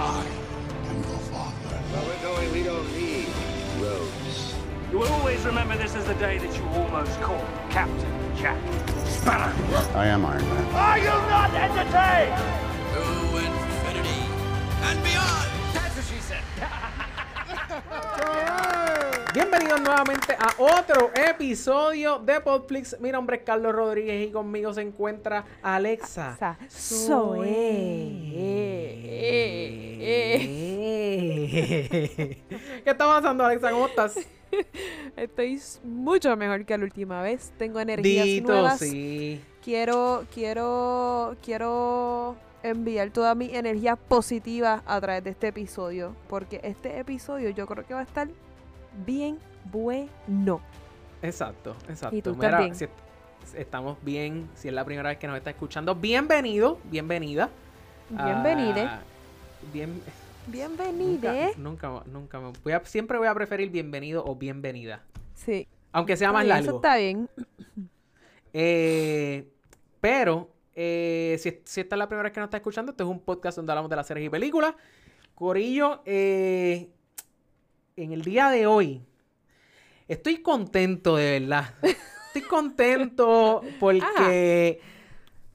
I am your father. Where we're going, we don't need roads. You will always remember this as the day that you almost caught Captain Jack Sparrow. I am Iron Man. Are you not entertained? To infinity and beyond! That's what she said. Bienvenidos nuevamente a otro episodio de Podflix. Mi nombre es Carlos Rodríguez y conmigo se encuentra Alexa. Sa- ¿Qué está pasando, Alexa? ¿Cómo estás? Estoy mucho mejor que la última vez. Tengo energías Dito, nuevas. sí. Quiero, quiero, quiero enviar toda mi energía positiva a través de este episodio. Porque este episodio yo creo que va a estar bien bueno. Exacto, exacto. ¿Y tú Mira, también? si est- estamos bien, si es la primera vez que nos está escuchando, bienvenido, bienvenida. Bienvenide. Ah, bien, Bienvenide. Nunca, nunca, nunca me- voy a- siempre voy a preferir bienvenido o bienvenida. Sí. Aunque sea más largo. Eso está bien. Eh, pero, eh, si, si esta es la primera vez que nos está escuchando, este es un podcast donde hablamos de las series y películas. Corillo, eh, en el día de hoy, estoy contento de verdad. Estoy contento porque,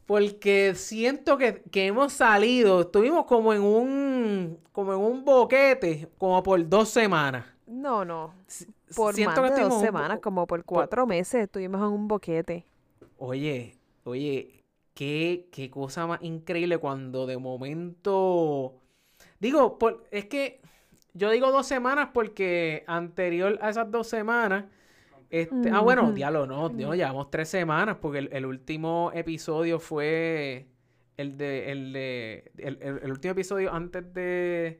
porque siento que, que hemos salido, estuvimos como en un, como en un boquete, como por dos semanas. No, no. Por siento más que de dos semanas, como por cuatro meses, estuvimos en un boquete. Oye, oye, qué, qué cosa más increíble cuando de momento. Digo, por- es que yo digo dos semanas porque anterior a esas dos semanas. Este, ah, bueno, diablo, no, no, llevamos tres semanas porque el, el último episodio fue el de, el de, el, el- el último episodio antes de,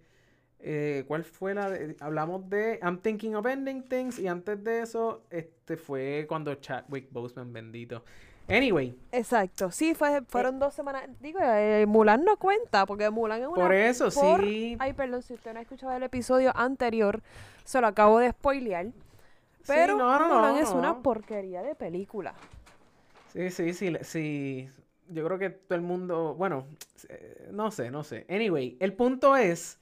eh, ¿cuál fue la de- hablamos de I'm Thinking of Ending Things y antes de eso, este fue cuando Chadwick Boseman, bendito. Anyway, Exacto. Sí, fue, fueron dos semanas. Digo, eh, Mulan no cuenta, porque Mulan es una... por eso por- sí. Ay, perdón, si usted no ha escuchado el episodio anterior, se lo acabo de spoilear. Pero no, no, Mulan no, es una porquería de película. Sí, sí, sí, sí. Yo creo que todo el mundo, bueno, eh, no sé, no sé. Anyway, el punto es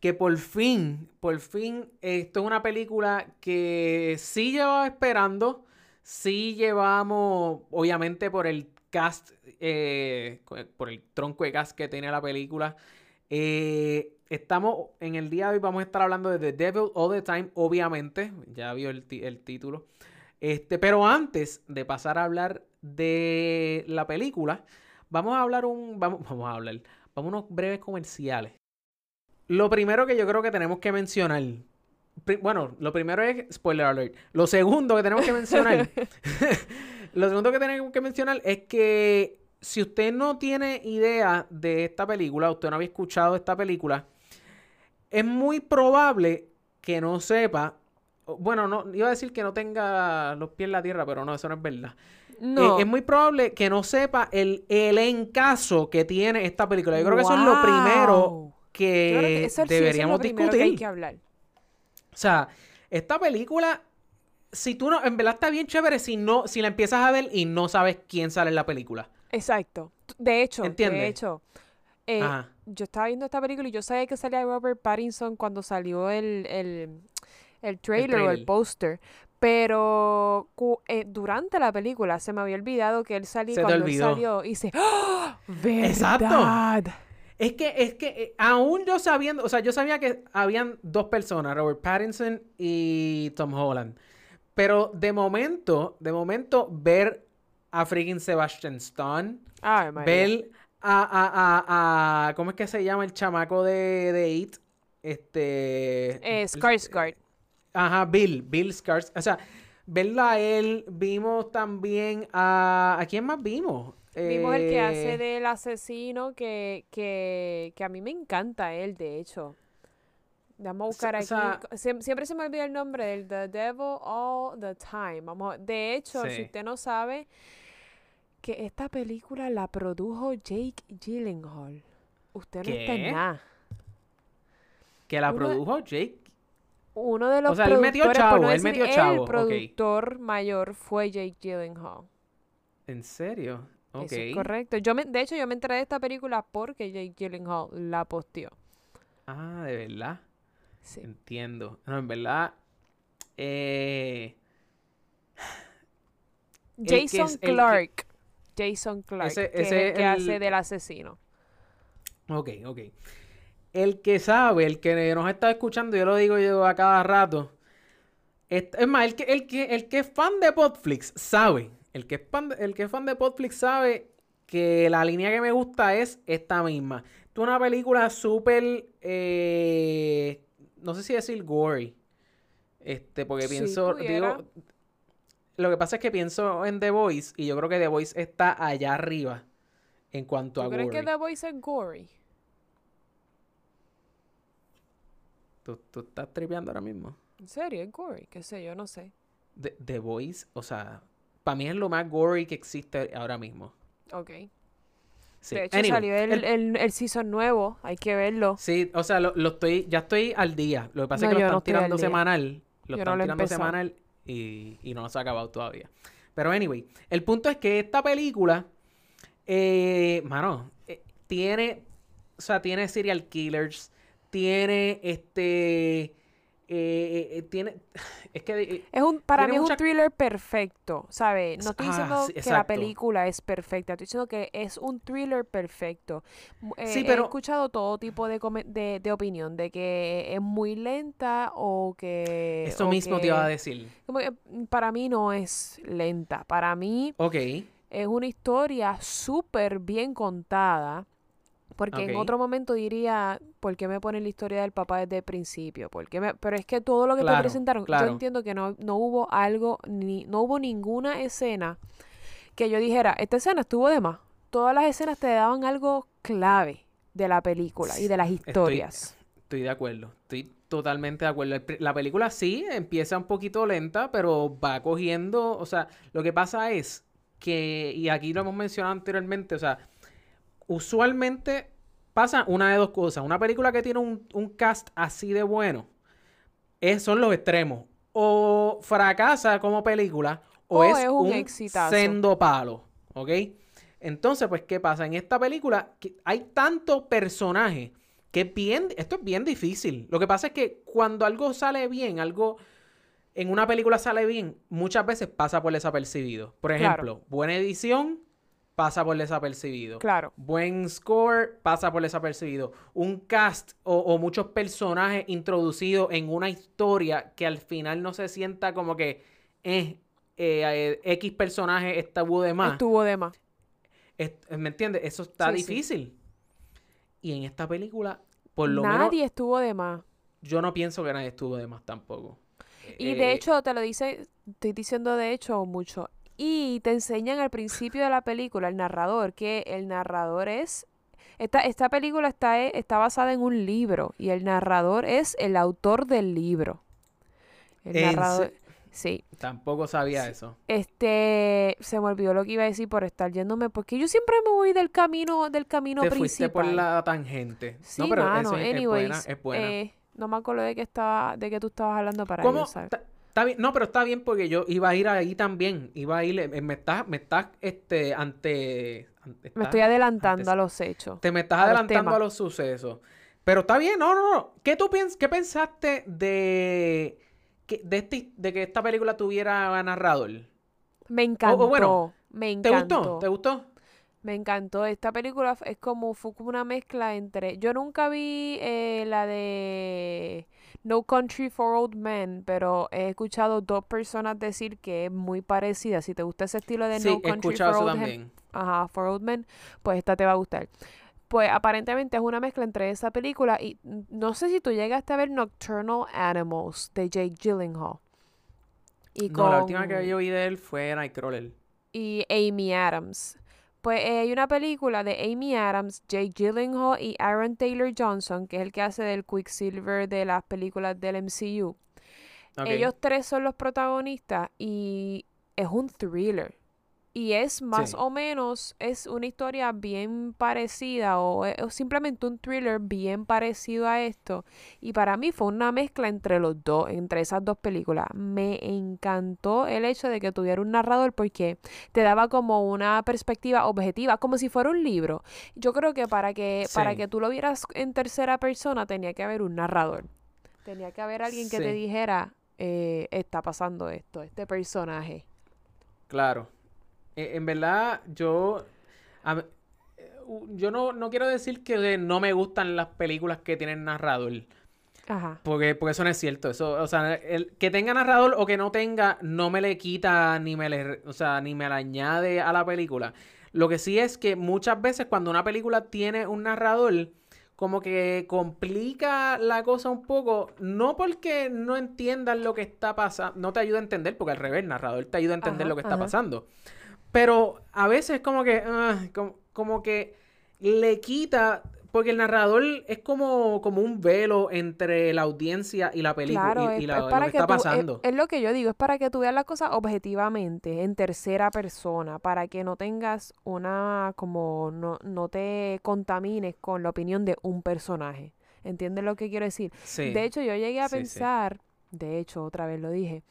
que por fin, por fin, esto es una película que sí llevaba esperando, sí llevamos, obviamente por el cast, eh, por el tronco de cast que tiene la película. Eh, estamos, en el día de hoy vamos a estar hablando de The Devil All the Time, obviamente, ya vio el, el título. Este, pero antes de pasar a hablar de la película, vamos a hablar un. Vamos, vamos a hablar. Vamos unos breves comerciales. Lo primero que yo creo que tenemos que mencionar. Bueno, lo primero es spoiler alert. Lo segundo que tenemos que mencionar. lo segundo que tenemos que mencionar es que si usted no tiene idea de esta película, usted no había escuchado esta película, es muy probable que no sepa. Bueno, no, iba a decir que no tenga los pies en la tierra, pero no, eso no es verdad. No. Eh, es muy probable que no sepa el elencazo que tiene esta película. Yo creo que eso es lo primero que, que eso sí, eso es lo deberíamos discutir. que hay que hablar. O sea, esta película, si tú no, en verdad está bien chévere si no, si la empiezas a ver y no sabes quién sale en la película. Exacto. De hecho, ¿Entiendes? de hecho, eh, yo estaba viendo esta película y yo sabía que salía Robert Pattinson cuando salió el, el, el trailer o el póster. Pero eh, durante la película se me había olvidado que él salía Se te cuando él salió y dice ¡Ah! Exacto. Es que, es que, eh, aún yo sabiendo, o sea, yo sabía que habían dos personas, Robert Pattinson y Tom Holland. Pero de momento, de momento, ver a freaking Sebastian Stan, Ay, María. ver a, a, a, a- ¿cómo es que se llama el chamaco de, de It? Este... Eh, Skarsgård. Ajá, Bill, Bill Skars. O sea, verla a él, vimos también a... ¿A quién más vimos? Vimos el que hace Eh, del asesino que, que, que a mí me encanta él, de hecho. Vamos a buscar o aquí. sea- siempre se me olvida el nombre del The Devil All the Time. Vamos, a- de hecho, Sí. si usted no sabe que esta película la produjo Jake Gyllenhaal. Usted no está en nada. Que la uno- produjo Jake. Uno de los O sea, él metió chavo, no él metió el chavo, ok. productor mayor fue Jake Gyllenhaal. ¿En serio? Ok. Eso es correcto. Yo me, de hecho, yo me enteré de esta película porque Jake Gyllenhaal la posteó. Ah, de verdad. Sí. Entiendo. No, en verdad. Eh, Jason es- el que- Clark. Jason Clark, Ese- que es el que el- hace del asesino. Ok, ok. El que sabe, el que nos está escuchando, yo lo digo yo a cada rato. Es, es más, el que, el, que, el que es fan de Podflix sabe. El que, es fan de, el que es fan de Podflix sabe que la línea que me gusta es esta misma. Esto es una película súper. eh, no sé si decir gory. Este, porque pienso. Digo, lo que pasa es que pienso en The Voice y yo creo que The Voice está allá arriba en cuanto a ¿Tú crees gory. que The Voice es gory? ¿Tú, tú estás tripeando ahora mismo. ¿En serio? ¿Es gory? ¿Qué sé yo? No sé. The, The Voice, o sea, para mí es lo más gory que existe ahora mismo. Ok. Sí. De hecho, Anyway, salió el, el- el, el season nuevo. Hay que verlo. Sí, o sea, lo, lo estoy, ya estoy al día. Lo que pasa No, es que lo están tirando semanal. Lo Yo no están lo tirando semanal y, y no se ha acabado todavía. Pero anyway, el punto es que esta película, eh, mano, eh, tiene, o sea, tiene serial killers, tiene este, eh, eh, tiene, es que eh, Es un, para mí es mucha- un thriller perfecto, ¿sabes? No estoy Ah, diciendo sí, que la película es perfecta, estoy diciendo que es un thriller perfecto. Eh, Sí, He pero- escuchado todo tipo de, de, de opinión, de que es muy lenta o que... eso mismo te iba a decir. como que, mm, para mí no es lenta, para mí es una historia súper bien contada. Porque en otro momento diría, ¿por qué me ponen la historia del papá desde el principio? ¿Por qué me- Pero es que todo lo que te presentaron, claro. yo entiendo que no, no hubo algo, ni, no hubo ninguna escena que yo dijera, esta escena estuvo de más. Todas las escenas te daban algo clave de la película y de las historias. Estoy de acuerdo, estoy totalmente de acuerdo. La película sí empieza un poquito lenta, pero va cogiendo, o sea, lo que pasa es que, y aquí lo hemos mencionado anteriormente, o sea, usualmente pasa una de dos cosas. Una película que tiene un, un cast así de bueno es, son los extremos. O fracasa como película, o, O es, es un exitazo. sendo palo, ¿ok? Entonces, pues, ¿qué pasa? En esta película que hay tanto personaje que bien, esto es bien difícil. Lo que pasa es que cuando algo sale bien, algo en una película sale bien, muchas veces pasa por desapercibido. Por Claro. ejemplo, buena edición, pasa por desapercibido. Claro. Buen score, pasa por desapercibido. Un cast o, o muchos personajes introducidos en una historia que al final no se sienta como que eh, eh, eh, X personaje estuvo de más. Estuvo de más. ¿Me entiendes? Eso está Sí, sí. difícil. Y en esta película, por lo menos, Nadie estuvo de más. yo no pienso que nadie estuvo de más tampoco. Y Eh, de hecho, te lo dice, estoy diciendo de hecho mucho. Y te enseñan al principio de la película, el narrador, que el narrador es... Esta, esta película está, e- está basada en un libro y el narrador es el autor del libro. El ¿En narrador... se- Sí. tampoco sabía eso. Este, se me olvidó lo que iba a decir por estar yéndome, porque yo siempre me voy del camino, del camino Te principal. fuiste por la tangente. Sí, no, pero mano, eso es, es anyways, buena, es buena. eh, no me acuerdo de que estaba, de que tú estabas hablando para ¿Cómo? ellos, ¿sabes? Ta- Está bien, no, pero está bien porque yo iba a ir ahí también. Iba a ir, eh, me estás, me estás, este, ante, ante- Me estoy adelantando a los hechos. Te me estás a adelantando a los sucesos. Pero está bien, no, no, no. ¿Qué tú piens qué pensaste de que, de, este, de que esta película tuviera narrador? Me encantó. bueno, me ¿Te encantó. gustó? ¿Te gustó? Me encantó. Esta película es como, fue como una mezcla entre. Yo nunca vi eh, la de No Country for Old Men, pero he escuchado dos personas decir que es muy parecida. Si te gusta ese estilo de Sí, No Country for Old Men, ajá, for Old Men, pues esta te va a gustar. Pues aparentemente es una mezcla entre esa película y no sé si tú llegaste a ver Nocturnal Animals de Jake Gyllenhaal. Y No, la última con- que yo vi de él fue Nightcrawler. y Amy Adams. Pues eh, hay una película de Amy Adams, Jake Gyllenhaal y Aaron Taylor Johnson, que es el que hace del Quicksilver de las películas del MCU. Ellos tres son los protagonistas y es un thriller. Y es más Sí. o menos, es una historia bien parecida o, e- o simplemente un thriller bien parecido a esto. Y para mí fue una mezcla entre los dos, entre esas dos películas. Me encantó el hecho de que tuviera un narrador porque te daba como una perspectiva objetiva, como si fuera un libro. Yo creo que para que, para que tú lo vieras en tercera persona tenía que haber un narrador. Tenía que haber alguien que te dijera, eh, está pasando esto, este personaje. Claro. Eh, en verdad, yo. a eh, yo no, no quiero decir que no me gustan las películas que tienen narrador. Ajá. Porque, porque eso no es cierto. Eso, o sea, el que tenga narrador o que no tenga, no me le quita ni me le, o sea, ni me le añade a la película. Lo que sí es que muchas veces cuando una película tiene un narrador, como que complica la cosa un poco, no porque no entiendas lo que está pasando, no te ayuda a entender, porque al revés, el narrador te ayuda a entender Ajá, lo que está ajá. pasando. Pero a veces como que, ah, como, como que le quita, porque el narrador es como, como un velo entre la audiencia y la película Claro, y, es, la- es lo que que está tú, pasando. es, lo que yo digo, es para que tú veas las cosas objetivamente, en tercera persona, para que no tengas una, como, no, no te contamines con la opinión de un personaje. ¿Entiendes lo que quiero decir? Sí. De hecho, yo llegué a Sí, sí. pensar, de hecho, otra vez lo dije,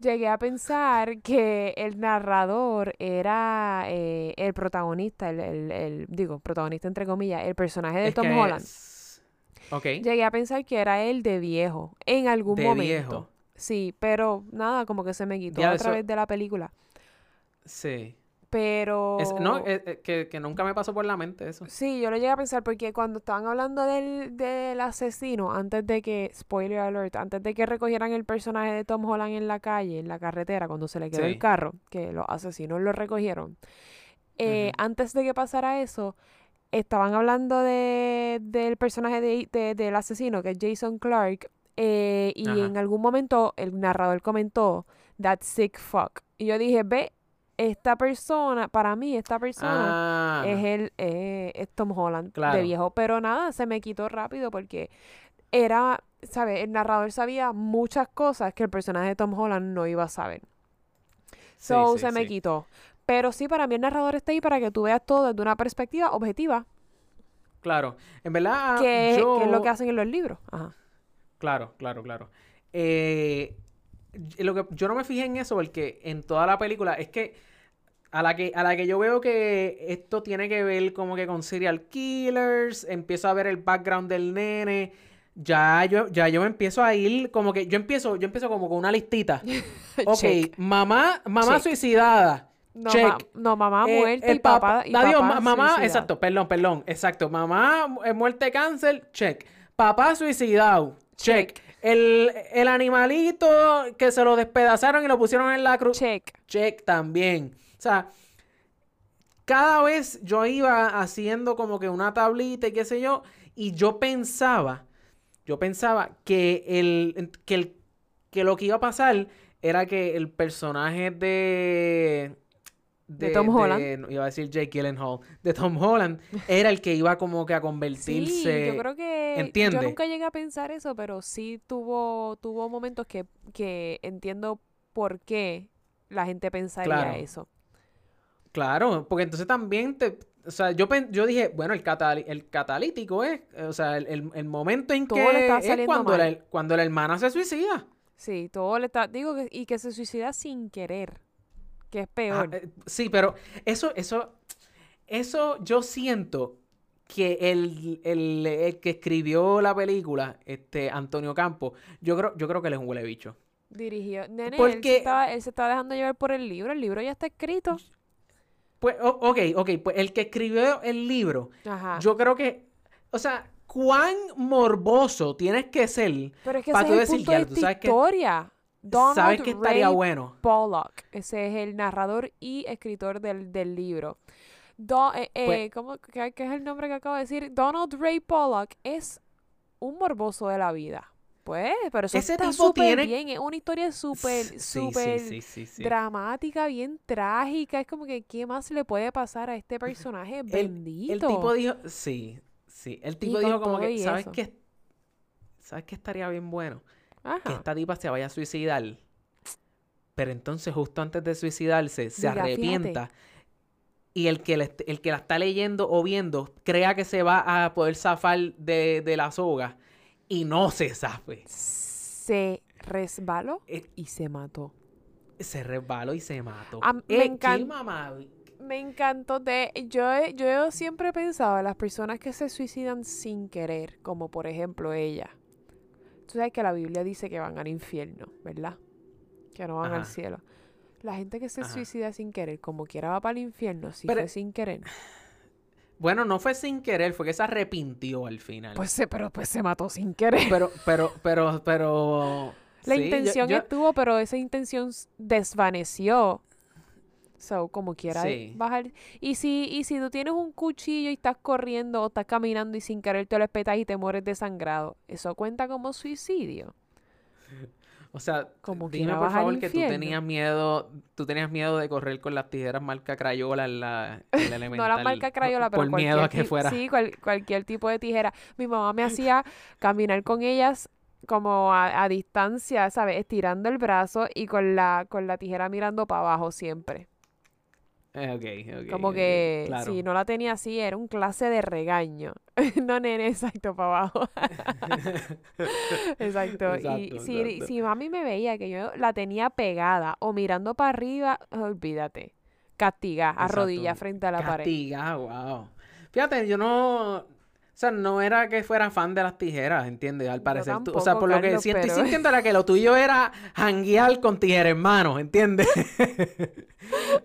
llegué a pensar que el narrador era eh, el protagonista, el, el- el- digo, protagonista entre comillas, el personaje de Es Tom que Holland. es- Ok. Llegué a pensar que era él de viejo, en algún De momento. viejo. Sí, pero nada, como que se me quitó Ya, a eso- través de la película. Sí. Pero... Es- no, eh, eh, que, que nunca me pasó por la mente eso. Sí, yo lo llegué a pensar porque cuando estaban hablando del, del asesino, antes de que, spoiler alert, antes de que recogieran el personaje de Tom Holland en la calle, en la carretera, cuando se le quedó Sí. el carro, que los asesinos lo recogieron, eh, antes de que pasara eso, estaban hablando de, del personaje de, de- del asesino, que es Jason Clark, eh, y Ajá. en algún momento el narrador comentó, that sick fuck. Y yo dije, ve, esta persona, para mí, esta persona Ah, es el eh, es Tom Holland Claro. de viejo, pero nada, se me quitó rápido porque era, ¿sabes? El narrador sabía muchas cosas que el personaje de Tom Holland no iba a saber. So sí, se me sí. quitó. Pero sí, para mí el narrador está ahí para que tú veas todo desde una perspectiva objetiva, Claro. En verdad, que, yo... que es lo que hacen en los libros. Ajá. Claro, claro, claro. Eh, lo que, yo no me fijé en eso porque en toda la película es que a la que a la que yo veo que esto tiene que ver como que con serial killers, empiezo a ver el background del nene, ya yo ya yo me empiezo a ir como que yo empiezo yo empiezo como con una listita. Ok, Check. mamá mamá Check. suicidada. No, check. ma- no, mamá Eh, muerta el y papá. y Adiós, papá mamá, suicidado. exacto, perdón, perdón, exacto. Mamá eh, muerte de cáncer, check. Papá suicidado, check. Check. El, el animalito que se lo despedazaron y lo pusieron en la cruz, Check. check también. O sea, cada vez yo iba haciendo como que una tablita y qué sé yo, y yo pensaba, yo pensaba que el, que el, que lo que iba a pasar era que el personaje de... De Tom Holland. no, iba a decir Jake Gyllenhaal. De Tom Holland. Era el que iba como que a Sí, convertirse... yo creo que ¿entiende? yo nunca llegué a pensar eso, pero sí tuvo tuvo momentos que, que entiendo por qué la gente pensaría Claro. eso. Claro, porque entonces también te... O sea, yo, yo dije, bueno, el, catali- el catalítico es, o sea, el, el- el momento en Todo que está es cuando mal. la, cuando la hermana se suicida. Sí, todo le está digo que, y que se suicida sin querer, que es Ah, peor. eh, sí, pero eso, eso, eso yo siento que el, el- el que escribió la película, este Antonio Campos, yo creo, yo creo que él es un huele bicho. Dirigió, nene, él, se porque- estaba, él se estaba dejando llevar por el libro, el libro ya está escrito. Pues, ok, ok, pues el que escribió el libro, Ajá. yo creo que, o sea, cuán morboso tienes que ser pero es que para tú decir, punto de "Diablo, esta ¿tú sabes qué? historia. Donald sabes que estaría Ray bueno. Pollock, ese es el narrador y escritor del, del libro. Do- eh, eh, Pues- ¿cómo, qué, qué es el nombre que acabo de decir? Donald Ray Pollock es un morboso de la vida. Pues, pero eso Ese está súper tiene- bien. Es una historia súper, súper sí, sí, sí. dramática, bien trágica. Es como que, ¿qué más le puede pasar a este personaje? Bendito. El tipo dijo, sí, sí, el tipo dijo como que, ¿sabes eso. qué? ¿Sabes qué estaría bien bueno? Que Ajá. esta tipa se vaya a suicidar. pero entonces justo antes de suicidarse se fíjate. arrepienta y el que, le- el que la está leyendo o viendo crea que se va a poder zafar de, de la soga y no se zafe. Se resbaló Eh, y se mató. se resbaló y se mató. A- me Eh, encan- chill, mamá. Me encantó de yo yo siempre he pensado en las personas que se suicidan sin querer, como por ejemplo ella. Tú sabes que la Biblia dice que van al infierno, ¿verdad? Que no van al cielo. La gente que se Ajá. suicida sin querer, como quiera va para el infierno, si Pero- fue sin querer. Bueno, no fue sin querer, fue que se arrepintió al final. Pues se, pero pues se mató sin querer. pero, pero, pero, pero. La sí, intención yo- estuvo, pero esa intención desvaneció. So, como quiera Sí. bajar. Y si, y si tú tienes un cuchillo y estás corriendo o estás caminando y sin querer te lo espetas y te mueres desangrado, ¿eso cuenta como suicidio? O sea, Como dime por favor que tú tenías miedo, tú tenías miedo de correr con las tijeras marca Crayola en la, en la No elemental. la marca Crayola, pero Por miedo a cualquier que fuera. Sí, cual- cualquier tipo de tijera. Mi mamá me hacía caminar con ellas como a, a distancia, ¿sabes? Estirando el brazo y con la, con la tijera mirando para abajo siempre. Eh, Como que claro. si no la tenía así, era un clase de regaño. no, nene, exacto, para abajo. exacto. y si, exacto. si mami me veía que yo la tenía pegada o mirando para arriba, olvídate. Castiga, a Exacto. rodillas frente a la pared. Castiga, wow. Fíjate, yo no. O sea, no era que fuera fan de las tijeras, ¿entiendes? Al parecer. tú- o sea, tampoco, por lo que estoy pero- sintiendo era que lo tuyo era janguear con tijeras hermanos, ¿entiendes?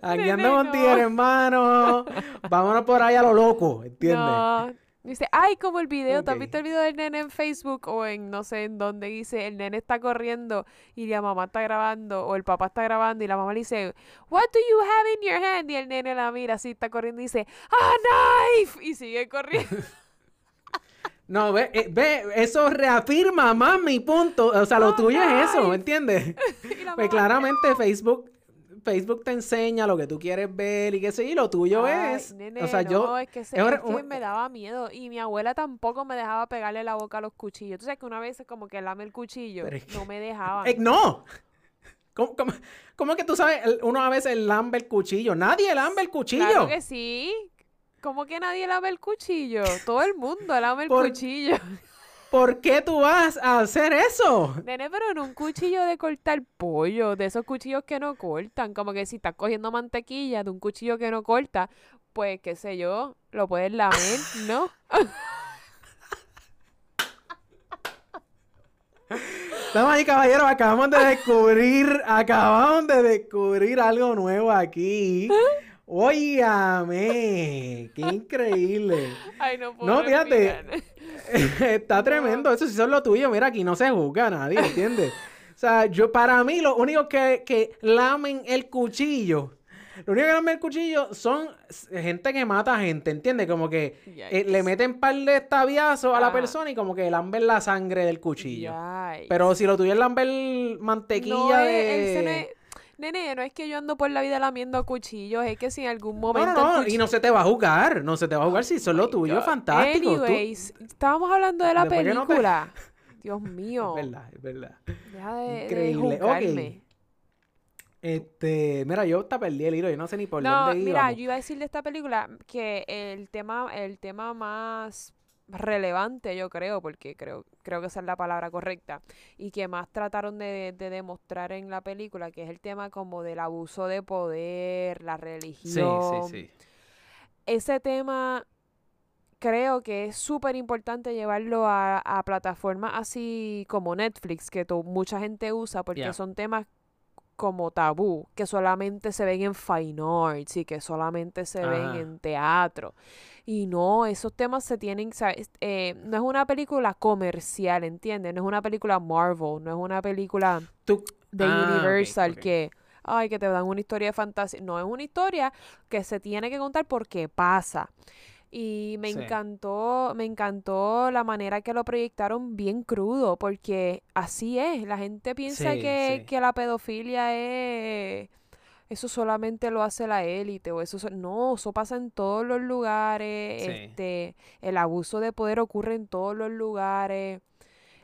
Jangueando Nene, con no. tijeras hermanos. Vámonos por ahí a lo loco, ¿entiendes? No. Dice, ay, como el video, ¿te has Ok. visto el video del nene en Facebook o en no sé en dónde? Dice, el nene está corriendo y la mamá está grabando o el papá está grabando y la mamá le dice, What do you have in your hand? Y el nene la mira así, está corriendo y dice, ¡A knife! Y sigue corriendo. No, ve, eh, ve, eso reafirma más mi punto. O sea, lo Oh, tuyo es eso. ¿entiendes? Pues claramente Facebook, Facebook te enseña lo que tú quieres ver y qué sé y lo tuyo "Ay, es. nene, o sea, no, yo. es que, se- es es que una- me daba miedo y mi abuela tampoco me dejaba pegarle la boca a los cuchillos. Tú sabes que una vez como que lame el cuchillo, es que- no me dejaba. Eh, no. ¿Cómo, cómo, cómo que tú sabes? Uno a veces lambe el cuchillo. Nadie lambe el cuchillo. Claro que sí. ¿Cómo que nadie lame el cuchillo? Todo el mundo lame el Por- cuchillo. ¿Por qué tú vas a hacer eso? Nene, pero en un cuchillo de cortar pollo, de esos cuchillos que no cortan, como que si estás cogiendo mantequilla de un cuchillo que no corta, pues qué sé yo, lo puedes lamer, ¿no? Damas y caballeros, acabamos de descubrir, acabamos de descubrir algo nuevo aquí. Óyame, qué increíble. Ay, no puedo No, fíjate. Está tremendo, eso sí son lo tuyo. Mira, aquí no se juzga a nadie, ¿entiendes? O sea, yo para mí lo único que, que lamen el cuchillo, lo único que lamen el cuchillo son gente que mata gente, ¿entiendes? Como que eh, le meten par de estabiazos a la Ah. persona y como que lamben la sangre del cuchillo. Yikes. Pero si lo es lamber mantequilla no es, de... Nene, no es que yo ando por la vida lamiendo cuchillos, es que si en algún momento... no, no, y no se te va a jugar, no se te va a jugar si son lo tuyo, God. fantástico. tú- Anyways, estábamos hablando de la Después que no te- película. Dios mío. Es verdad, es verdad. Deja de, de Increíble. Juzgarme. Este, mira, yo hasta perdí el hilo, yo no sé ni por No, dónde mira, íbamos. yo iba a decir de esta película que el tema, el tema más relevante, yo creo, porque creo, creo que esa es la palabra correcta, y que más trataron de, de demostrar en la película, que es el tema como del abuso de poder, la Sí, religión. sí, sí. Ese tema creo que es súper importante llevarlo a, a plataformas así como Netflix, que mucha gente usa, porque son temas como tabú, que solamente se ven en fine arts y que solamente se ven en teatro. Y no, esos temas se tienen, ¿sabes? Eh, no es una película comercial, ¿entiendes? No es una película Marvel, no es una película Tú- de Ah, Universal que, ay, que te dan una historia de fantasía. No, es una historia que se tiene que contar porque pasa. Y me Sí. encantó, me encantó la manera que lo proyectaron bien crudo, porque así es. La gente piensa Sí, que, sí. que la pedofilia es eso solamente lo hace la élite o eso so- no, eso pasa en todos los lugares, este, el abuso de poder ocurre en todos los lugares.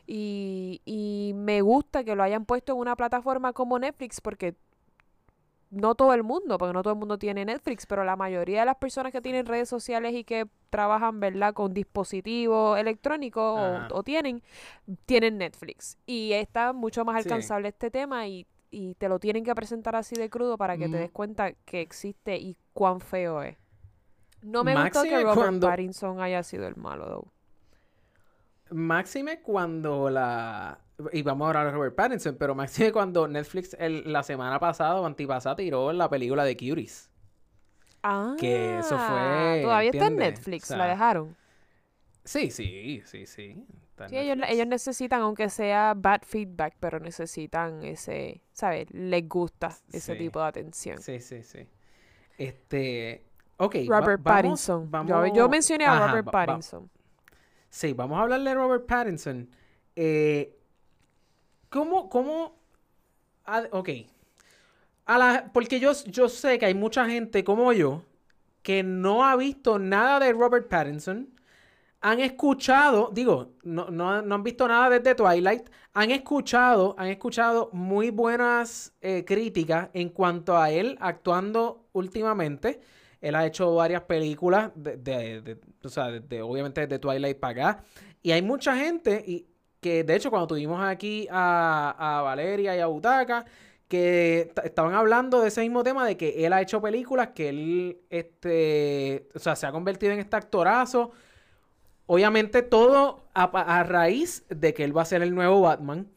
Y, y me gusta que lo hayan puesto en una plataforma como Netflix porque no todo el mundo, porque no todo el mundo tiene Netflix, pero la mayoría de las personas que tienen redes sociales y que trabajan, ¿verdad?, con dispositivos electrónicos o, tienen, tienen Netflix. Y está mucho más Sí. alcanzable este tema y, y te lo tienen que presentar así de crudo para que te des cuenta que existe y cuán feo es. No me gustó que Robert cuando- Pattinson haya sido el malo, though. Máxime cuando la... Y vamos a hablar de Robert Pattinson, pero máxime cuando Netflix el- la semana pasada o antipasada tiró la película de Curies. Ah, Que eso fue, Todavía está en. Netflix, O la dejaron. Sí, sí, sí, sí. ellos, ellos necesitan, aunque sea bad feedback, pero necesitan ese, ¿sabes? Les gusta ese Sí. tipo de atención. Sí, sí, sí. Este... Ok. Robert Pattinson. Yo- vamos- Yo, mencioné a Ajá, Robert va- va- Pattinson. Sí, vamos a hablar de Robert Pattinson. Eh, ¿Cómo, cómo? ok. A la, porque yo, yo sé que hay mucha gente como yo que no ha visto nada de Robert Pattinson. Han escuchado, digo, no, no, no han visto nada desde Twilight. Han escuchado, han escuchado muy buenas eh, críticas en cuanto a él actuando últimamente. Él ha hecho varias películas, de, de- o sea, obviamente desde Twilight para acá. Y hay mucha gente, que de hecho cuando tuvimos aquí a, a Valeria y a Butaca, que estaban hablando de ese mismo tema, de que él ha hecho películas, que él, este, o sea, se ha convertido en este actorazo. Obviamente todo a, a raíz de que él va a ser el nuevo Batman.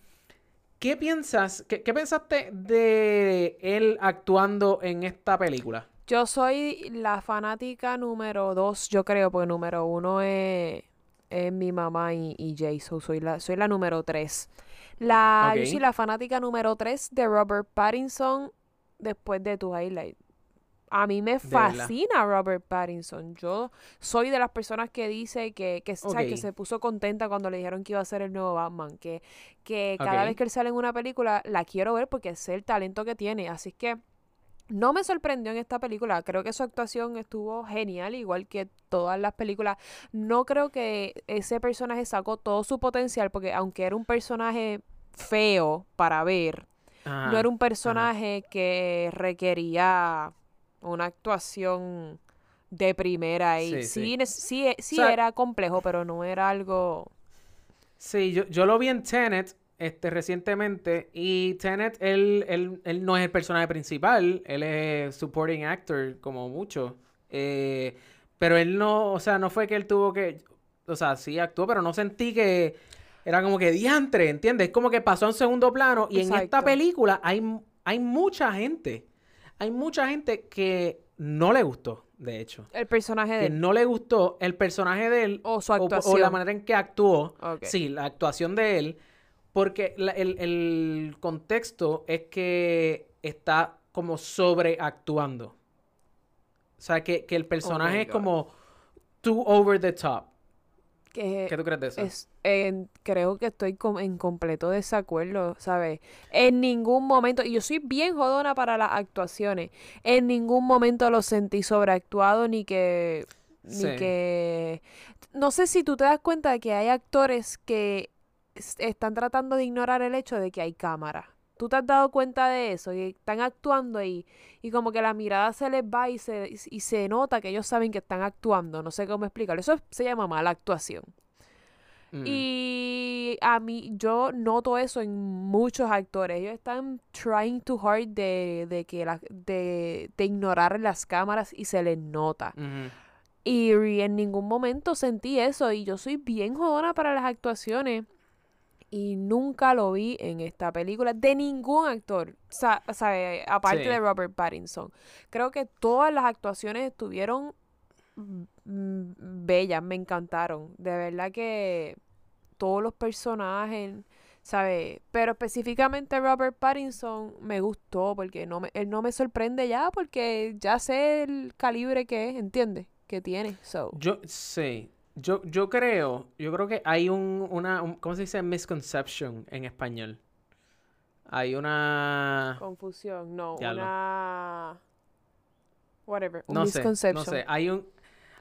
¿Qué piensas, qué, qué pensaste de él actuando en esta película? Yo soy la fanática número dos, yo creo, porque número uno es, es mi mamá y, y Jason. Soy la, soy la número tres. La, Yo Ok. soy la fanática número tres de Robert Pattinson después de Twilight. A mí me fascina Robert Pattinson. Yo soy de las personas que dice que, que, que se puso contenta cuando le dijeron que iba a ser el nuevo Batman. Que, que cada vez que él sale en una película la quiero ver porque sé el talento que tiene. Así que no me sorprendió en esta película. Creo que su actuación estuvo genial, igual que todas las películas. No creo que ese personaje sacó todo su potencial, porque aunque era un personaje feo para ver, no era un personaje que requería una actuación de primera y Sí, sí, sí. ne- sí, sí O sea- era complejo, pero no era algo... Sí, yo, yo lo vi en Tenet este, recientemente y Tenet, él, él, él no es el personaje principal, él es supporting actor como mucho. Eh, pero él no, o sea, no fue que él tuvo que, o sea, sí actuó, pero no sentí que era como que diantre, ¿entiendes? Es como que pasó en segundo plano y en esta película hay, hay mucha gente, hay mucha gente que no le gustó, de hecho. El personaje de Que él. no le gustó el personaje de él O su o- o, actuación. la manera en que actuó. Sí, la actuación de él. Porque la- el, el contexto es que está como sobreactuando. O sea, que, que el personaje es como too over the top. que ¿Qué tú crees de eso? Es, en- creo que estoy com- en completo desacuerdo, ¿sabes? En ningún momento, y yo soy bien jodona para las actuaciones, en ningún momento lo sentí sobreactuado ni que... Ni Sí. que... No sé si tú te das cuenta de que hay actores que están tratando de ignorar el hecho de que hay cámara. ¿Tú te has dado cuenta de eso? Y están actuando ahí y como que la mirada se les va y se, y se nota que ellos saben que están actuando. No sé cómo explicarlo. Eso se llama mala actuación. Mm. Y a mí, yo noto eso en muchos actores. Ellos están trying too hard de, de que la- de, de ignorar las cámaras y se les nota. Y en ningún momento sentí eso. Y yo soy bien jodona para las actuaciones. Y nunca lo vi en esta película de ningún actor. Sa- sabe, aparte Sí. de Robert Pattinson. Creo que todas las actuaciones estuvieron bellas, me encantaron. De verdad que todos los personajes, ¿sabes? Pero específicamente Robert Pattinson me gustó porque no me, él no me sorprende ya porque ya sé el calibre que es, ¿entiendes? Que tiene. So. Yo, sí. Yo, yo creo, yo creo que hay un, una, un- ¿cómo se dice? Misconception en español. Hay una... Confusión, no, Diablo. una... Whatever, un no sé, no misconception. sé, hay un,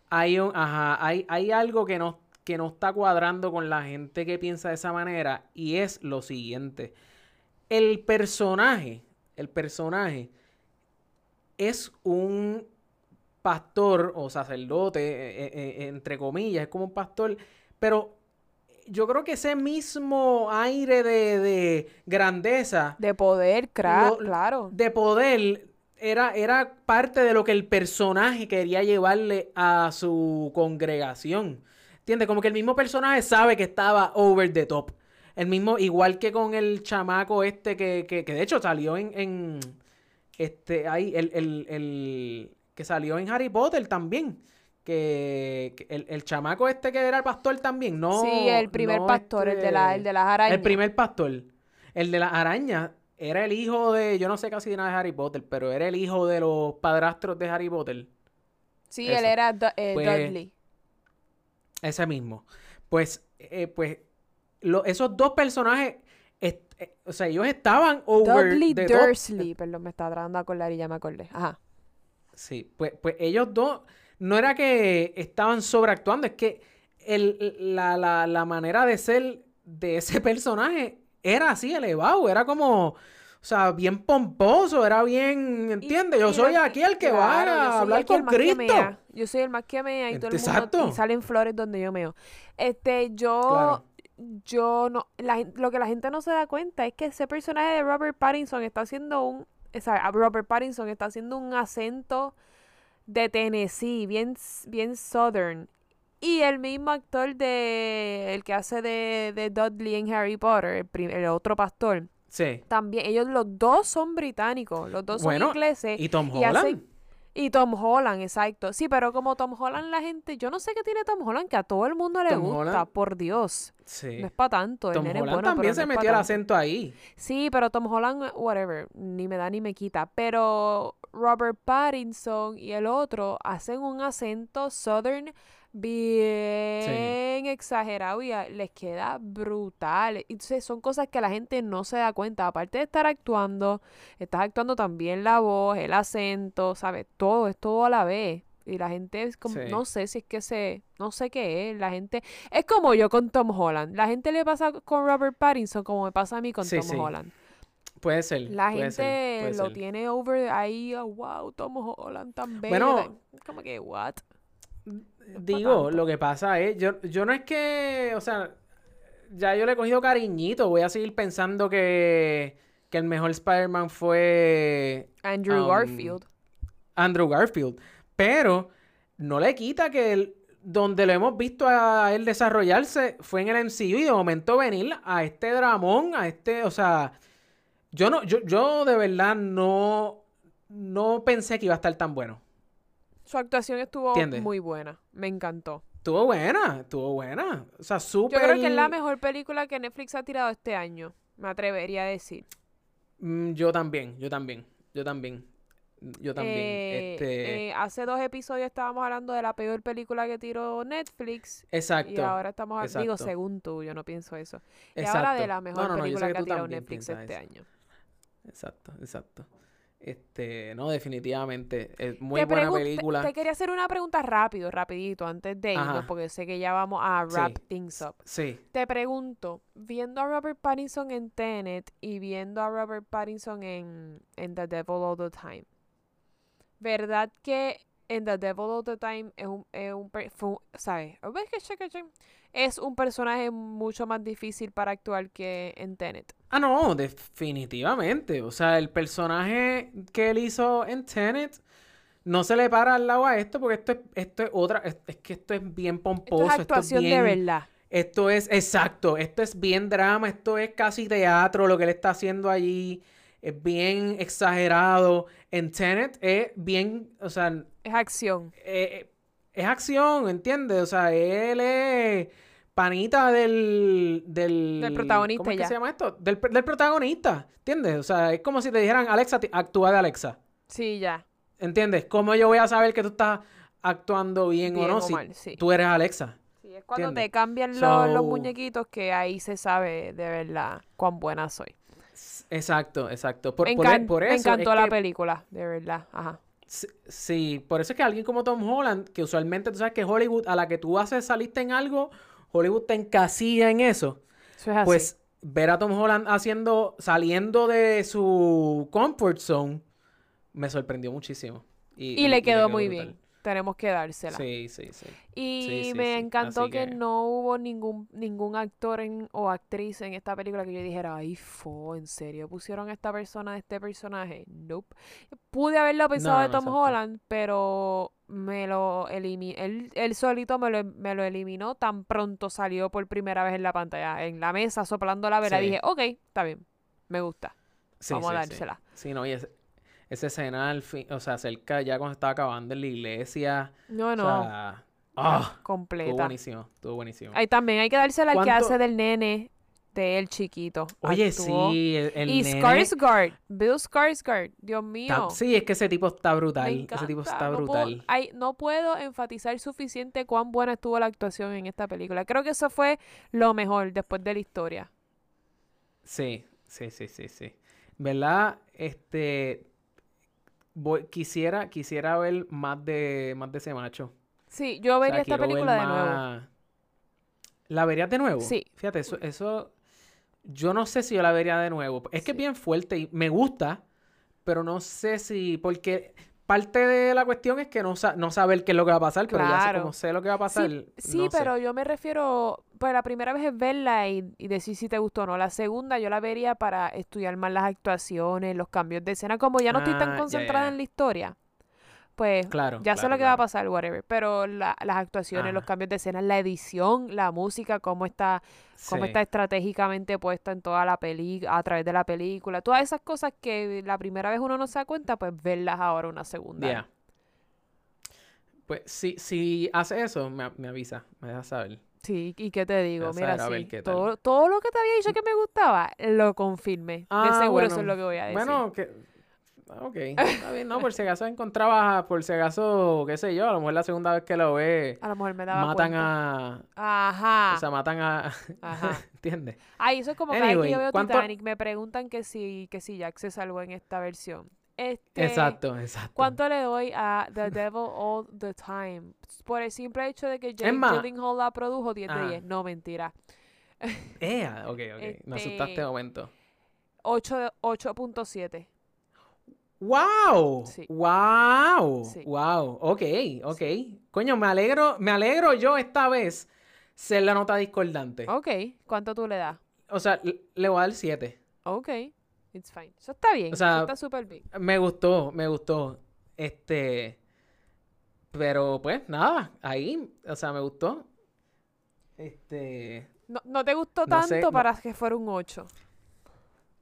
hay un, ajá, hay, hay algo que no, que no está cuadrando con la gente que piensa de esa manera y es lo siguiente. El personaje, el personaje es un pastor o sacerdote, eh, eh, eh, entre comillas, es como un pastor, pero yo creo que ese mismo aire de, de grandeza, De poder, Lo- claro. de poder, era, era parte de lo que el personaje quería llevarle a su congregación. ¿Entiendes? Como que el mismo personaje sabe que estaba over the top. El mismo, igual que con el chamaco este que, que, que de hecho salió en, en este, ahí, el, el, el que salió en Harry Potter también. Que, que el, el chamaco este que era el pastor también, no. sí, el primer no pastor, el, de la, este- el de las arañas. el primer pastor. El de las arañas era el hijo de. Yo no sé casi nada de Harry Potter, pero era el hijo de los padrastros de Harry Potter. Sí, eso. él era Du- eh, Pues, Dudley. Ese mismo. Pues, eh, pues, lo- esos dos personajes. eh, o sea, ellos estaban over Dudley. Dursley. Perdón, me estaba tratando de acordar y ya me acordé. Ajá. Sí, pues, pues ellos dos. No era que estaban sobreactuando, es que el, la, la, la manera de ser de ese personaje era así elevado, era como, o sea, bien pomposo, era bien, ¿entiendes? Yo soy aquí el que claro, va a hablar con Cristo. Yo soy el más que mea y todo el mundo y salen flores donde yo meo. Este, yo Claro. yo no la lo que la gente no se da cuenta es que ese personaje de Robert Pattinson está haciendo un Robert Pattinson está haciendo un acento de Tennessee, bien bien southern. Y el mismo actor de el que hace de, de Dudley en Harry Potter, el, prim- el otro pastor, Sí. también ellos los dos son británicos, los dos Bueno, son ingleses Y Tom y Holland. Y Tom Holland, exacto. Sí, pero como Tom Holland, la gente, yo no sé qué tiene Tom Holland, que a todo el mundo le Tom gusta, Holland, por Dios. Sí. No es para tanto, Tom Holland bueno, también se metió el acento ahí. Sí, pero Tom Holland, whatever, ni me da ni me quita. Pero Robert Pattinson y el otro hacen un acento southern bien exagerado y a- les queda brutal. Entonces son cosas que la gente no se da cuenta. Aparte de estar actuando, estás actuando también la voz, el acento, ¿sabes? Todo, es todo a la vez. Y la gente es como, Sí. no sé si es que se, no sé qué es, la gente, es como yo con Tom Holland, la gente le pasa con Robert Pattinson como me pasa a mí con Sí, Tom. Holland. Puede ser. La puede gente ser, puede lo ser. tiene over ahí, oh, wow, Tom Holland tan bello. Bueno, como que, what? Digo, lo que pasa es, yo, yo no es que, o sea, ya yo le he cogido cariñito, voy a seguir pensando que, que el mejor Spider-Man fue Andrew um, Garfield. Andrew Garfield, pero no le quita que el- donde lo hemos visto a él desarrollarse fue en el MCU y de momento venir a este dramón, a este, o sea, yo no, yo, yo de verdad no, no pensé que iba a estar tan bueno. Su actuación estuvo ¿Entiendes? muy buena, me encantó. Estuvo buena, estuvo buena. O sea, Yo súper... creo que es la mejor película que Netflix ha tirado este año, me atrevería a decir. Mm, yo también, yo también, yo también. Yo también. Eh, este... eh, hace dos episodios estábamos hablando de la peor película que tiró Netflix. exacto. Y ahora estamos, a- digo, según tú, yo no pienso eso. Y exacto. ahora de la mejor no, no, yo sé película que, que ha tirado Netflix este eso. año. Exacto, exacto. Este, no, definitivamente. Es muy Te buena te- película. Te, quería hacer una pregunta rápido, rapidito, antes de irnos, Ajá. porque sé que ya vamos a wrap Sí. things up. Sí. Te pregunto, viendo a Robert Pattinson en Tenet y viendo a Robert Pattinson en, en The Devil All the Time, ¿verdad que en The Devil All the Time es un, es un fu- ¿sabes? Es un personaje mucho más difícil para actuar que en Tenet. Ah, no, definitivamente. O sea, el personaje que él hizo en Tenet no se le para al lado a esto porque esto es, esto es otra. Es, es que esto es bien Esto pomposo. es actuación bien, de verdad. Esto es, exacto, esto es bien drama, esto es casi teatro lo que él está haciendo allí. Es bien exagerado. En Tenet es bien, o sea, Es acción. eh, es acción, ¿entiendes? O sea, él es panita del... Del, Del protagonista ¿Cómo es que ya. se llama esto? Del, del protagonista, ¿entiendes? O sea, es como si te dijeran, Alexa, actúa de Alexa, Sí, ya. ¿entiendes? ¿Cómo yo voy a saber que tú estás actuando bien, Bien o no o si mal, sí. tú eres Alexa? Sí, es cuando ¿Entiendes? te cambian lo- los So- muñequitos que ahí se sabe de verdad cuán buena soy. Exacto, exacto. Por, me, por, e- encan- por me eso encantó es la que- película, de verdad. Ajá. Sí, Sí, por eso es que alguien como Tom Holland, que usualmente tú sabes que Hollywood, a la que tú haces saliste en algo, Hollywood te encasilla en eso. Eso es así. Pues ver a Tom Holland haciendo, saliendo de su comfort zone, me sorprendió muchísimo. Y, le quedó muy brutal. bien. Tenemos que dársela. Sí, sí, sí. Y Sí, sí, me sí. encantó que... que- no hubo ningún ningún actor en- o actriz en esta película que yo dijera, ay, fo, ¿en serio pusieron a esta persona de este personaje? Nope. Pude haberlo pensado No, de Tom. Holland, pero me lo eliminó. Él, él solito me lo, me lo eliminó tan pronto salió por primera vez en la pantalla, en la mesa, soplando la vela. Dije, ok, está bien, me gusta. Sí, Vamos a dársela. Sí, no, y ese- esa escena al fin, o sea, cerca ya cuando estaba acabando en la iglesia. No, O no, sea, ¡ah! Estuvo completa. buenísimo, estuvo buenísimo. Ahí también hay que dársela al que ¿Cuánto- hace del nene de el chiquito. Oye, Actuó. sí, el, el y nene Skarsgård, Bill Skarsgård, Dios mío. está- sí, es que ese tipo está brutal. Ese tipo está no brutal. Puedo, no puedo enfatizar suficiente cuán buena estuvo la actuación en esta película. Creo que eso fue lo mejor después de la historia. Sí, sí, sí, sí, sí. ¿Verdad? Este voy- quisiera, quisiera ver más de más de ese macho. Sí, yo O sea, vería esta película de nuevo. ¿La verías de nuevo? Sí. Fíjate, eso, eso yo no sé si yo la vería de nuevo. Es que es bien fuerte y me gusta, pero no sé si porque parte de la cuestión es que no, sa- no saber qué es lo que va a pasar, pero ya sé, como sé lo que va a pasar. Sí, sí, no sé. pero yo me refiero, pues la primera vez es verla y, y decir si te gustó o no. La segunda yo la vería para estudiar más las actuaciones, los cambios de escena. Como ya no estoy Ah, tan ya, concentrada en la historia, pues Claro. ya sé lo que va a pasar, whatever. Pero la- las actuaciones, los cambios de escena, la edición, la música, cómo está, cómo Sí. está estratégicamente puesta en toda la película, a través de la película. Todas esas cosas que la primera vez uno no se da cuenta, pues verlas ahora una segunda. Ya. Pues si, si hace eso, me, me avisa, me deja saber. Sí, y qué te digo, mira, sí, todo, todo lo que te había dicho que me gustaba, lo confirmé. de Ah, seguro eso es lo que voy a decir. Bueno, que. Ok, está bien, no, por si acaso encontrabas, por si acaso, qué sé yo, a lo mejor la segunda vez que lo ve, a lo mejor me daba matan cuenta. a. Ajá. O sea, matan a. Ajá. ¿Entiendes? Ay, eso es como cada vez que Anyway, yo veo ¿cuánto- Titanic, me preguntan que si, que si Jack se salvó en esta versión. Este, Exacto, exacto. ¿Cuánto le doy a The Devil All the Time? Por el simple hecho de que Jake Gyllenhaal la produjo 10 de Ah. 10. No, mentira. Ea, ok, ok. Me asustaste Este- de momento. 8 de- 8.7. ¡Wow! Sí. ¡Wow! Sí. ¡Wow! Ok, ok. Coño, me alegro, me alegro yo esta vez ser la nota discordante. Ok. ¿Cuánto tú le das? O sea, le, voy a dar 7. Ok. It's fine. Eso está bien. O sea, eso está súper bien. Me gustó, me gustó. Este. Pero pues nada, ahí, o sea, me gustó. Este. No, no te gustó no tanto sé, no- para que fuera un 8.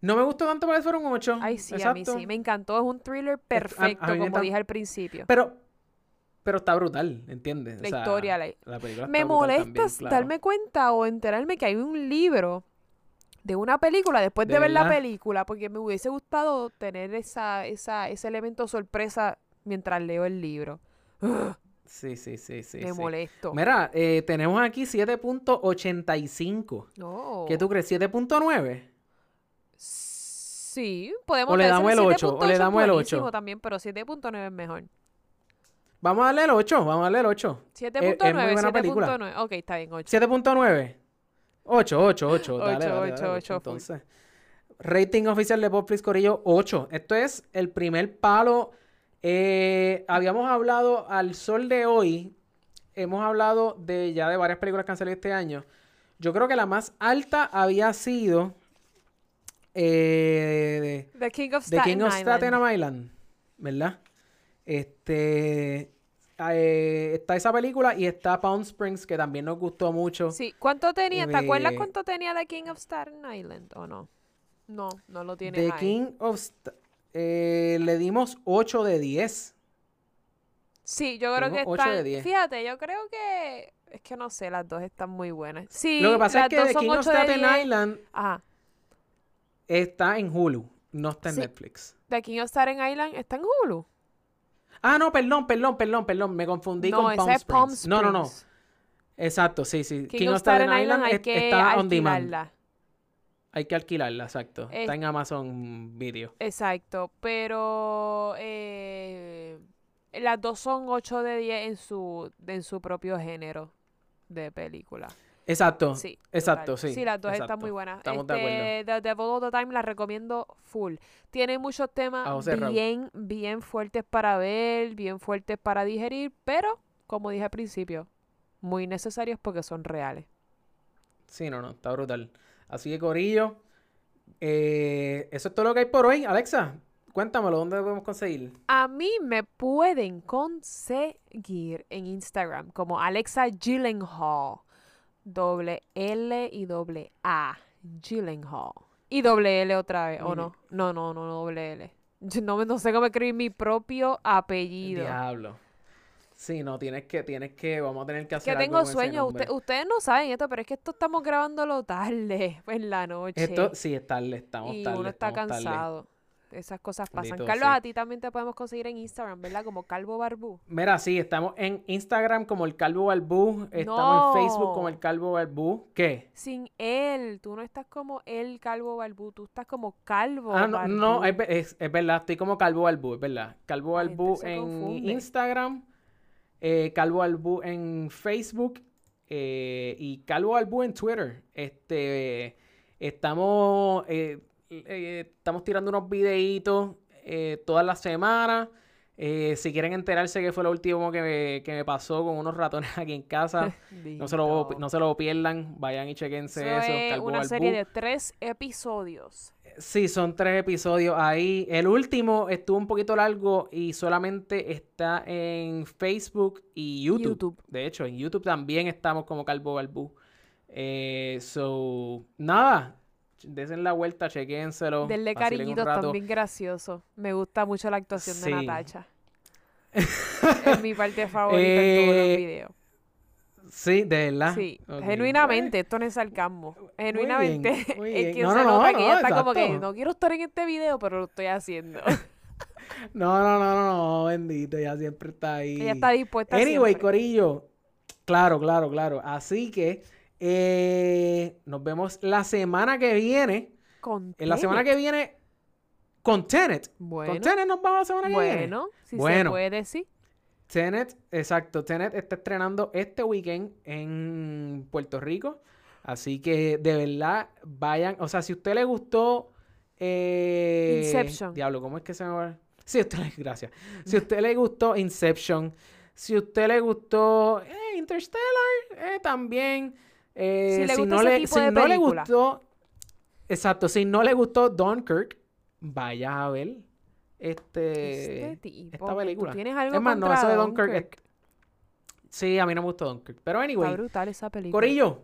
No me gustó tanto para que fuera un 8. Ay, sí, a mí sí. Me encantó. Es un thriller perfecto, a como dije al principio. Pero. Pero está brutal, ¿entiendes? O La sea, historia, la- la película Me molesta también, s- claro. darme cuenta o enterarme que hay un libro de una película después de, ¿De ver la película, porque me hubiese gustado tener esa, esa, ese elemento sorpresa mientras leo el libro. Ugh, Sí, sí, sí, sí. me sí. molesto. Mira, eh, tenemos aquí 7.85. No. ¿Qué tú crees? ¿7.9? Sí, podemos O le damos el 8, o 7.8 le damos el 8. buenísimo también, pero 7.9 es mejor. Vamos a darle el 8, vamos a darle el 8. 7.9, buena película. 7.9. Ok, está bien, 8. 7.9. 8, 8, 8. Dale, Ocho, dale, ocho, dale, ocho, full. Entonces, rating oficial de Popflix Corillo, 8. Esto es el primer palo. Eh, habíamos hablado al sol de hoy. Hemos hablado de ya de varias películas que han salido este año. Yo creo que la más alta había sido eh, The King of The Staten King of Island. Staten Island, ¿verdad? Este eh, está esa película y está Palm Springs que también nos gustó mucho. Sí, ¿cuánto tenía? ¿Te acuerdas de- cuánto tenía The King of Staten Island o no? No, no lo tiene The ahí. King of eh, le dimos 8 de 10. Sí, yo creo que están... Fíjate, yo creo que... Es que no sé, las dos están muy buenas. Sí, Lo que pasa es que The King of 8 de Staten 10. Island Ajá. Está en Hulu, no está en Sí. Netflix. The King of Staten Island está en Hulu. Ah, no, perdón, perdón, perdón, perdón, me confundí no, con Palm es Palm Springs. No, no, no. Springs. Exacto, sí, sí. King, of Staten Island hay es- que está on demand. alquilarla. Hay que alquilarla, exacto. Es- Está en Amazon Video. Exacto, pero eh, las dos son 8 de 10 en su, en su propio género de película. Exacto. Sí. Exacto, total. sí. Sí, las dos exacto. están muy buenas. Estamos de Este, acuerdo. The Devil All the Time la recomiendo full. Tiene muchos temas bien, bien fuertes para ver, bien fuertes para digerir, pero, como dije al principio, muy necesarios porque son reales. Sí, no, no, está brutal. Así que, Corillo, eh, eso es todo lo que hay por hoy. Alexa, cuéntamelo, ¿dónde lo podemos conseguir? A mí me pueden conseguir en Instagram como Alexa Gyllenhaal. Doble L y doble A. Gyllenhaal. Y doble L otra vez, ¿o no? No, no, no, doble L. Yo no, no sé cómo escribir mi propio apellido. Diablo. Sí, no, tienes que, tienes que, vamos a tener que hacer Que algo tengo ese sueño. Usted- ustedes no saben esto, pero es que esto estamos grabándolo tarde, en la noche. Esto, sí, es tarde, estamos y tarde, uno está estamos tarde. Esas cosas pasan. Carlos, sí. a ti también te podemos conseguir en Instagram, ¿verdad? Como Calvo Barbú. Mira, sí, estamos en Instagram como el Calvo Balbú, estamos en Facebook como No. el Calvo Balbú. ¿Qué? Sin él, tú no estás como el Calvo Barbú, tú estás como Calvo Ah, no, no, Barbú. es, ve- es- es verdad, estoy como Calvo Balbú, es verdad. Calvo se en confunde. Instagram, eh, Calvo Balbú en Facebook eh, y Calvo Balbú en Twitter. Este, estamos, eh, estamos tirando unos videitos eh, todas las semanas. Eh, si quieren enterarse qué fue lo último que me, que me pasó con unos ratones aquí en casa, no se, lo, no se lo pierdan, vayan y chequense Eso eso. es una serie de tres episodios. Sí, son tres episodios ahí. El último estuvo un poquito largo y solamente está en Facebook y YouTube. YouTube. De hecho, en YouTube también estamos como Calvo Balbú. Eh, so, nada. Desen la vuelta, chequénselo. Denle cariñitos también gracioso. Me gusta mucho la actuación Sí. de Natacha. es mi parte favorita en todos los Eh, videos. Sí, de verdad. Sí, genuinamente, esto no es sarcasmo. Genuinamente, muy es bien. que No, se no, no, nota que no, ella está como que no quiero estar en este video, pero lo estoy haciendo. No, no, no, no, no, bendito. Ella siempre está ahí. ella está dispuesta Anyway, siempre. Corillo. Claro, claro, claro. Así que eh, nos vemos la semana que viene. Con En la semana que viene con Tenet. Bueno, Con Tenet nos vamos la semana que viene. bueno, si se puede, sí. Tenet, exacto. Tenet está estrenando este weekend en Puerto Rico. Así que de verdad vayan. O sea, si a usted le gustó. eh, Inception. Diablo, ¿cómo es que se me va? Si a usted le, gracias. Si a usted le gustó Inception. Si a usted le gustó eh, Interstellar, eh, también. Eh, Si le gusta no, le, si no le gustó. Exacto, si no le gustó Dunkirk, vaya a ver este, Este tipo, esta película. tienes algo es más, no, eso de Dunkirk. es- Dunkirk. Sí, a mí no me gustó Dunkirk. Pero Está anyway, brutal esa película. Corillo,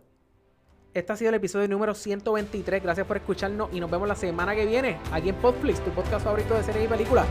este ha sido el episodio número 123. Gracias por escucharnos y nos vemos la semana que viene aquí en Podflix, tu podcast favorito de series y películas.